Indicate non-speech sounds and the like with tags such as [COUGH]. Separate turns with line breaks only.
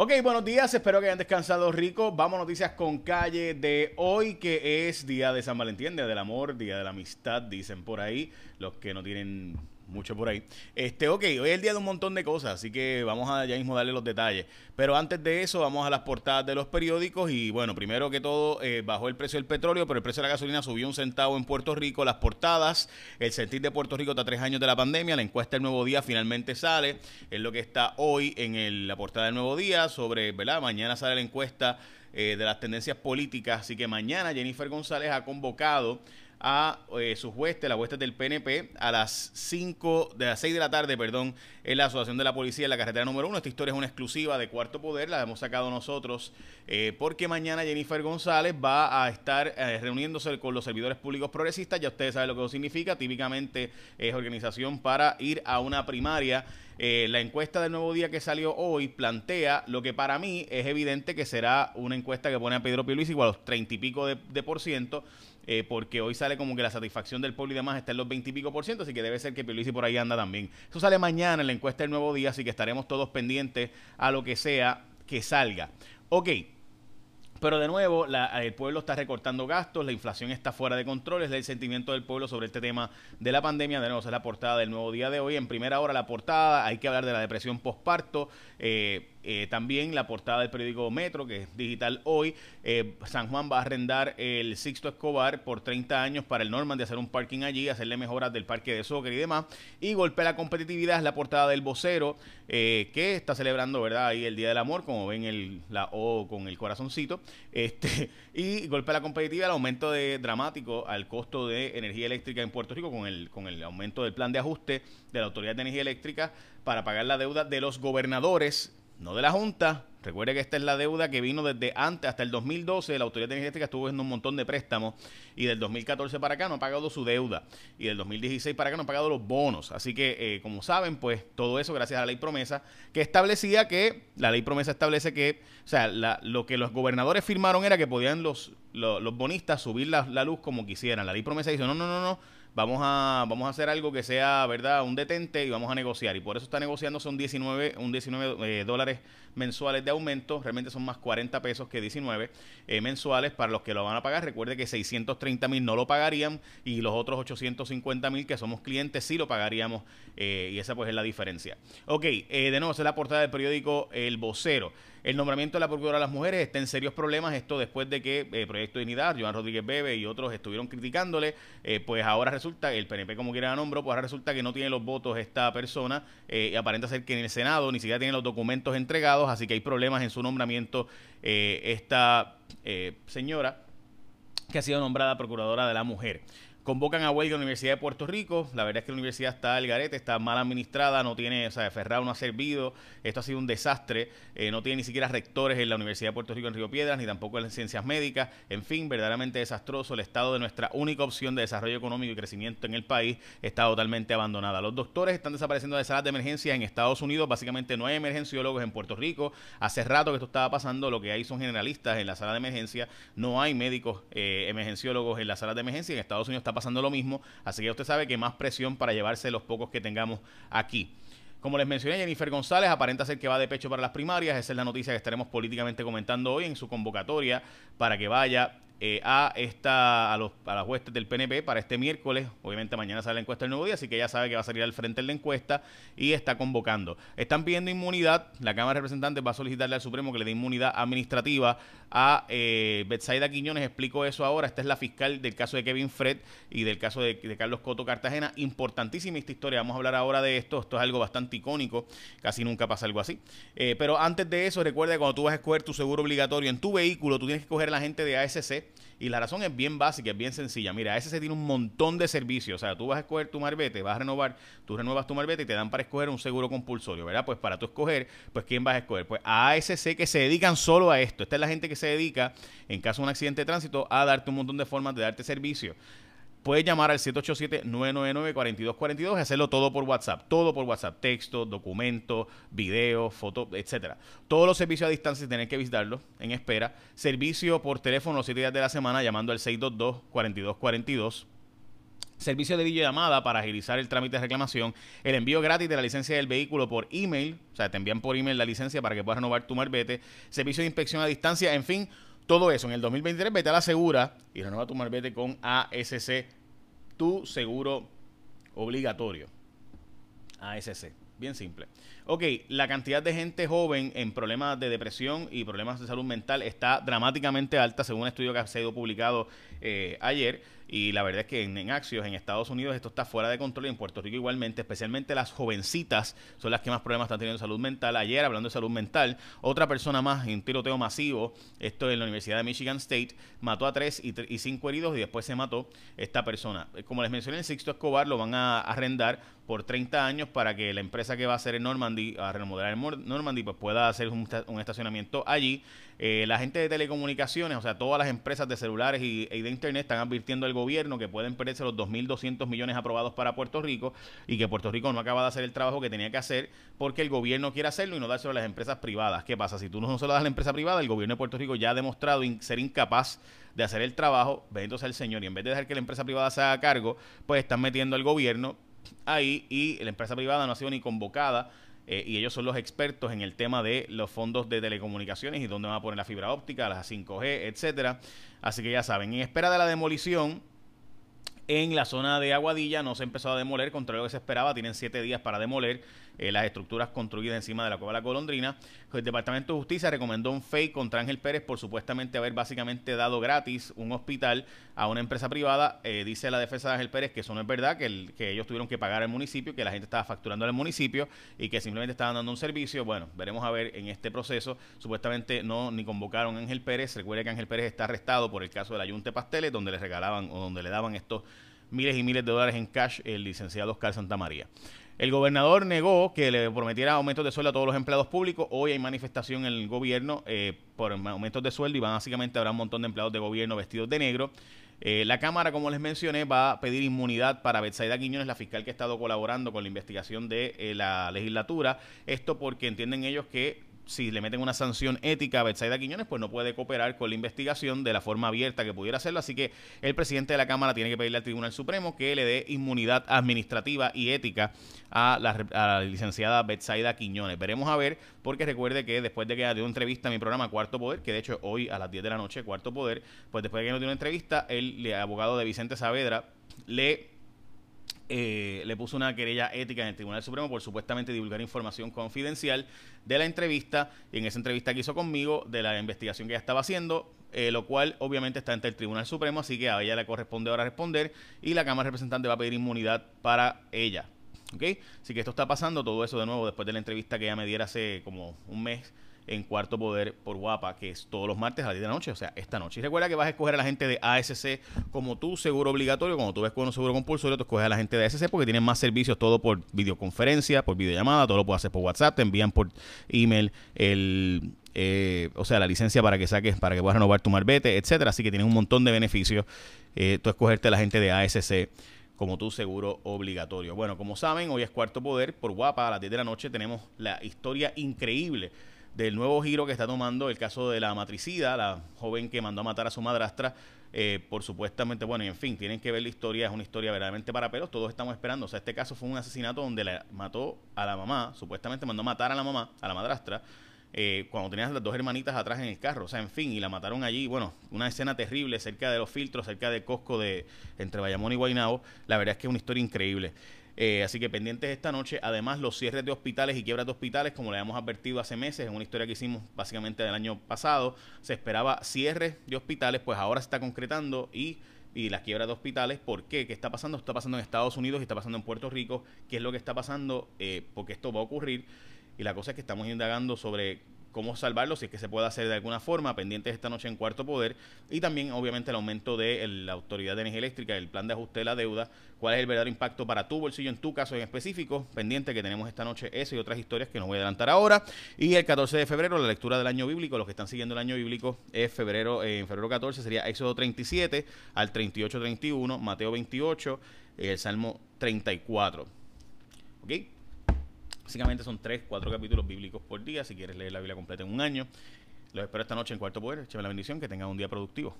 Ok, buenos días, espero que hayan descansado rico. Vamos a noticias con calle de hoy, que es Día de San Valentín, Día del Amor, Día de la Amistad, dicen por ahí, los que no tienen mucho por ahí. Este, ok, hoy es el día de un montón de cosas, así que vamos a ya mismo darle los detalles. Pero antes de eso, vamos a las portadas de los periódicos. Y bueno, primero que todo, eh, bajó el precio del petróleo, pero el precio de la gasolina subió un centavo en Puerto Rico. Las portadas, el sentir de Puerto Rico está tres años de la pandemia. La encuesta del nuevo día finalmente sale. Es lo que está hoy en la portada del nuevo día. Sobre, ¿verdad? Mañana sale la encuesta eh, de las tendencias políticas. Así que mañana Jennifer González ha convocado a eh, sus huestes, las huestes del PNP, a las 5, de las 6 de la tarde, perdón, en la Asociación de la Policía en la carretera número 1. Esta historia es una exclusiva de Cuarto Poder, la hemos sacado nosotros, eh, porque mañana Jennifer González va a estar eh, reuniéndose con los servidores públicos progresistas. Ya ustedes saben lo que eso significa. Típicamente es organización para ir a una primaria. la encuesta del nuevo día que salió hoy plantea lo que para mí es evidente que será una encuesta que pone a Pedro Pierluisi igual a los treinta y pico de por ciento eh, porque hoy sale como que la satisfacción del pueblo y demás está en los 20 y pico por ciento, así que debe ser que Pierluisi por ahí anda también. Eso sale mañana en la encuesta del nuevo día, así que estaremos todos pendientes a lo que sea que salga. Ok. Pero de nuevo, el pueblo está recortando gastos, la inflación está fuera de control, es el sentimiento del pueblo sobre este tema de la pandemia. De nuevo, es la portada del nuevo día de hoy. En primera hora, la portada, hay que hablar de la depresión postparto. Eh, eh, también la portada del periódico Metro, que es digital hoy. Eh, San Juan va a arrendar el Sixto Escobar por 30 años para el Norman de hacer un parking allí, hacerle mejoras del parque de soccer y demás. Y golpea la competitividad, es la portada del vocero, eh, que está celebrando, ¿verdad? Ahí el Día del Amor, como ven el, la O con el corazoncito. Este, [LAUGHS] y golpea la competitividad, el aumento de, dramático al costo de energía eléctrica en Puerto Rico con el, con el aumento del plan de ajuste de la Autoridad de Energía Eléctrica para pagar la deuda de los gobernadores no de la Junta. Recuerde que esta es la deuda que vino desde antes, hasta el 2012. La Autoridad Energética estuvo haciendo un montón de préstamos y del 2014 para acá no ha pagado su deuda. Y del 2016 para acá no ha pagado los bonos. Así que, eh, como saben, pues todo eso gracias a la ley promesa que establecía que, la ley promesa establece que, o sea, lo que los gobernadores firmaron era que podían los, los, bonistas subir la, la luz como quisieran. La ley promesa dice, no, no, no, no vamos a, vamos a hacer algo que sea, ¿verdad?, un detente y vamos a negociar. Y por eso está negociando son 19, un 19 eh, dólares mensuales de aumento. Realmente son más 40 pesos que 19 eh, mensuales para los que lo van a pagar. Recuerde que 630 mil no lo pagarían y los otros 850 mil que somos clientes sí lo pagaríamos. Eh, y esa pues es la diferencia. Ok, de nuevo, es la portada del periódico El Vocero. El nombramiento de la Procuradora de las Mujeres está en serios problemas. Esto después de que eh, Proyecto de Dignidad, Joan Rodríguez Bebe y otros estuvieron criticándole. Eh, pues ahora resulta, el PNP como quiera la nombró, pues ahora resulta que no tiene los votos esta persona. Eh, y aparenta ser que en el Senado ni siquiera tiene los documentos entregados. Así que hay problemas en su nombramiento. esta señora que ha sido nombrada Procuradora de la Mujer. Convocan a huelga a la Universidad de Puerto Rico. La verdad es que la universidad está al garete, está mal administrada, no tiene, o sea, Ferrado no ha servido. Esto ha sido un desastre. Eh, no tiene ni siquiera rectores en la Universidad de Puerto Rico en Río Piedras, ni tampoco en ciencias médicas. En fin, verdaderamente desastroso. El estado de nuestra única opción de desarrollo económico y crecimiento en el país está totalmente abandonada. Los doctores están desapareciendo de salas de emergencia en Estados Unidos. Básicamente no hay emergenciólogos en Puerto Rico. Hace rato que esto estaba pasando. Lo que hay son generalistas en la sala de emergencia. No hay médicos eh, emergenciólogos en la sala de emergencia. En Estados Unidos está pasando lo mismo, así que usted sabe que más presión para llevarse los pocos que tengamos aquí. Como les mencioné, Jennifer González aparenta ser que va de pecho para las primarias. Esa es la noticia que estaremos políticamente comentando hoy en su convocatoria para que vaya eh, a esta a, los, a las huestes del PNP para este miércoles. Obviamente mañana sale la encuesta del nuevo día, así que ya sabe que va a salir al frente de la encuesta y está convocando. Están pidiendo inmunidad. La Cámara de Representantes va a solicitarle al Supremo que le dé inmunidad administrativa a eh, Betsaida Quiñones. Explico eso ahora. Esta es la fiscal del caso de Kevin Fred y del caso de, Carlos Coto Cartagena. Importantísima esta historia. Vamos a hablar ahora de esto. Esto es algo bastante icónico. Casi nunca pasa algo así. Eh, pero antes de eso, recuerda que cuando tú vas a escoger tu seguro obligatorio en tu vehículo, tú tienes que escoger a la gente de ASC y la razón es bien básica, es bien sencilla. Mira, ese se tiene un montón de servicios. O sea, tú vas a escoger tu marbete, vas a renovar, tú renuevas tu marbete y te dan para escoger un seguro compulsorio, ¿verdad? Pues para tú escoger, pues ¿quién vas a escoger? Pues ASC que se dedican solo a esto. Esta es la gente que se dedica, en caso de un accidente de tránsito, a darte un montón de formas de darte servicio puedes llamar al 787-999-4242 y hacerlo todo por WhatsApp. Todo por WhatsApp. Texto, documento, video, foto, etcétera. Todos los servicios a distancia tienen que visitarlos en espera. Servicio por teléfono los 7 días de la semana llamando al 622-4242. servicio de videollamada para agilizar el trámite de reclamación, el envío gratis de la licencia del vehículo por email, o sea, te envían por email la licencia para que puedas renovar tu marbete, servicio de inspección a distancia, en fin, todo eso. En el 2023 vete a la segura y renueva tu marbete con ASC, tu seguro obligatorio. ASC, bien simple. Ok, la cantidad de gente joven en problemas de depresión y problemas de salud mental está dramáticamente alta, según un estudio que ha sido publicado eh, ayer. Y la verdad es que en, en, Axios, en Estados Unidos, esto está fuera de control y en Puerto Rico igualmente, especialmente las jovencitas son las que más problemas están teniendo de salud mental. Ayer, hablando de salud mental, otra persona más en tiroteo masivo, esto en la Universidad de Michigan State, mató a tres y, y cinco heridos y después se mató esta persona. Como les mencioné, el Sixto Escobar lo van a arrendar por 30 años para que la empresa que va a hacer en Normandy, a remodelar en Normandy, pues pueda hacer un, estacionamiento allí. Eh, la gente de telecomunicaciones, o sea, todas las empresas de celulares y, de internet están advirtiendo al gobierno que pueden perderse los 2.200 millones aprobados para Puerto Rico y que Puerto Rico no acaba de hacer el trabajo que tenía que hacer porque el gobierno quiere hacerlo y no dárselo a las empresas privadas. ¿Qué pasa? Si tú no se lo das a la empresa privada, el gobierno de Puerto Rico ya ha demostrado ser incapaz de hacer el trabajo, ve entonces al señor y en vez de dejar que la empresa privada se haga cargo, pues están metiendo al gobierno ahí y la empresa privada no ha sido ni convocada eh, y ellos son los expertos en el tema de los fondos de telecomunicaciones y dónde van a poner la fibra óptica, las 5G, etcétera. Así que ya saben, en espera de la demolición en la zona de Aguadilla no se ha empezado a demoler, contra lo que se esperaba, tienen siete días para demoler eh, las estructuras construidas encima de la Cueva de la Golondrina. El Departamento de Justicia recomendó un fake contra Ángel Pérez por supuestamente haber básicamente dado gratis un hospital a una empresa privada. Eh, dice la defensa de Ángel Pérez que eso no es verdad, que, que ellos tuvieron que pagar al municipio, que la gente estaba facturando al municipio y que simplemente estaban dando un servicio. Bueno, veremos a ver en este proceso. Supuestamente no ni convocaron a Ángel Pérez. Recuerde que Ángel Pérez está arrestado por el caso de la Yunte Pasteles, donde le regalaban o donde le daban estos miles y miles de dólares en cash el licenciado Oscar Santamaría. El gobernador negó que le prometiera aumentos de sueldo a todos los empleados públicos. Hoy hay manifestación en el gobierno eh, por aumentos de sueldo y básicamente habrá un montón de empleados de gobierno vestidos de negro. Eh, la Cámara, como les mencioné, va a pedir inmunidad para Betsaida Quiñones, la fiscal que ha estado colaborando con la investigación de eh, la legislatura. Esto porque entienden ellos que si le meten una sanción ética a Betsaida Quiñones, pues no puede cooperar con la investigación de la forma abierta que pudiera hacerlo. Así que el presidente de la Cámara tiene que pedirle al Tribunal Supremo que le dé inmunidad administrativa y ética a la, licenciada Betsaida Quiñones. Veremos a ver, porque recuerde que después de que dio una entrevista a mi programa Cuarto Poder, que de hecho hoy a las 10 de la noche, Cuarto Poder, pues después de que nos dio una entrevista, el abogado de Vicente Saavedra le eh, le puso una querella ética en el Tribunal Supremo por supuestamente divulgar información confidencial de la entrevista y en esa entrevista que hizo conmigo de la investigación que ella estaba haciendo, eh, lo cual obviamente está ante el Tribunal Supremo, así que a ella le corresponde ahora responder y la Cámara Representante va a pedir inmunidad para ella. ¿Ok? Así que esto está pasando, todo eso de nuevo después de la entrevista que ella me diera hace como un mes en Cuarto Poder por Guapa, que es todos los martes a las 10 de la noche, o sea, esta noche. Y recuerda que vas a escoger a la gente de ASC como tu seguro obligatorio. Cuando tú ves con un seguro compulsorio, tú escoges a la gente de ASC porque tienen más servicios, todo por videoconferencia, por videollamada, todo lo puedes hacer por WhatsApp, te envían por email el, eh, o sea, la licencia para que saques, para que puedas renovar tu marbete, etcétera. Así que tienen un montón de beneficios. Eh, tú escogerte a la gente de ASC como tu seguro obligatorio. Bueno, como saben, hoy es Cuarto Poder por Guapa a las 10 de la noche. Tenemos la historia increíble del nuevo giro que está tomando el caso de la matricida, la joven que mandó a matar a su madrastra. Eh, por supuestamente, bueno, y en fin, tienen que ver la historia, es una historia verdaderamente para pelos, todos estamos esperando. O sea, este caso fue un asesinato donde le mató a la mamá, supuestamente mandó a matar a la mamá, a la madrastra, eh, cuando tenían las dos hermanitas atrás en el carro, o sea, en fin, y la mataron allí, bueno, una escena terrible cerca de los filtros, cerca de Costco de entre Bayamón y Guaynabo, la verdad es que es una historia increíble. Eh, así que pendientes esta noche. Además, los cierres de hospitales y quiebras de hospitales, como le habíamos advertido hace meses, en una historia que hicimos básicamente del año pasado, se esperaba cierres de hospitales, pues ahora se está concretando y y las quiebras de hospitales. ¿Por qué? ¿Qué está pasando? Está pasando en Estados Unidos y está pasando en Puerto Rico. ¿Qué es lo que está pasando? Eh, porque esto va a ocurrir. Y la cosa es que estamos indagando sobre cómo salvarlo, si es que se puede hacer de alguna forma, pendientes esta noche en Cuarto Poder, y también obviamente el aumento de la Autoridad de Energía Eléctrica, el plan de ajuste de la deuda, cuál es el verdadero impacto para tu bolsillo en tu caso en específico, pendiente que tenemos esta noche eso y otras historias que no voy a adelantar ahora, y el 14 de febrero la lectura del año bíblico, los que están siguiendo el año bíblico es febrero, eh, en febrero 14 sería Éxodo 37 al 38-31, Mateo 28, el Salmo 34. ¿Ok? Básicamente son tres, cuatro capítulos bíblicos por día. Si quieres leer la Biblia completa en un año. Los espero esta noche en Cuarto Poder. Échame la bendición. Que tengan un día productivo.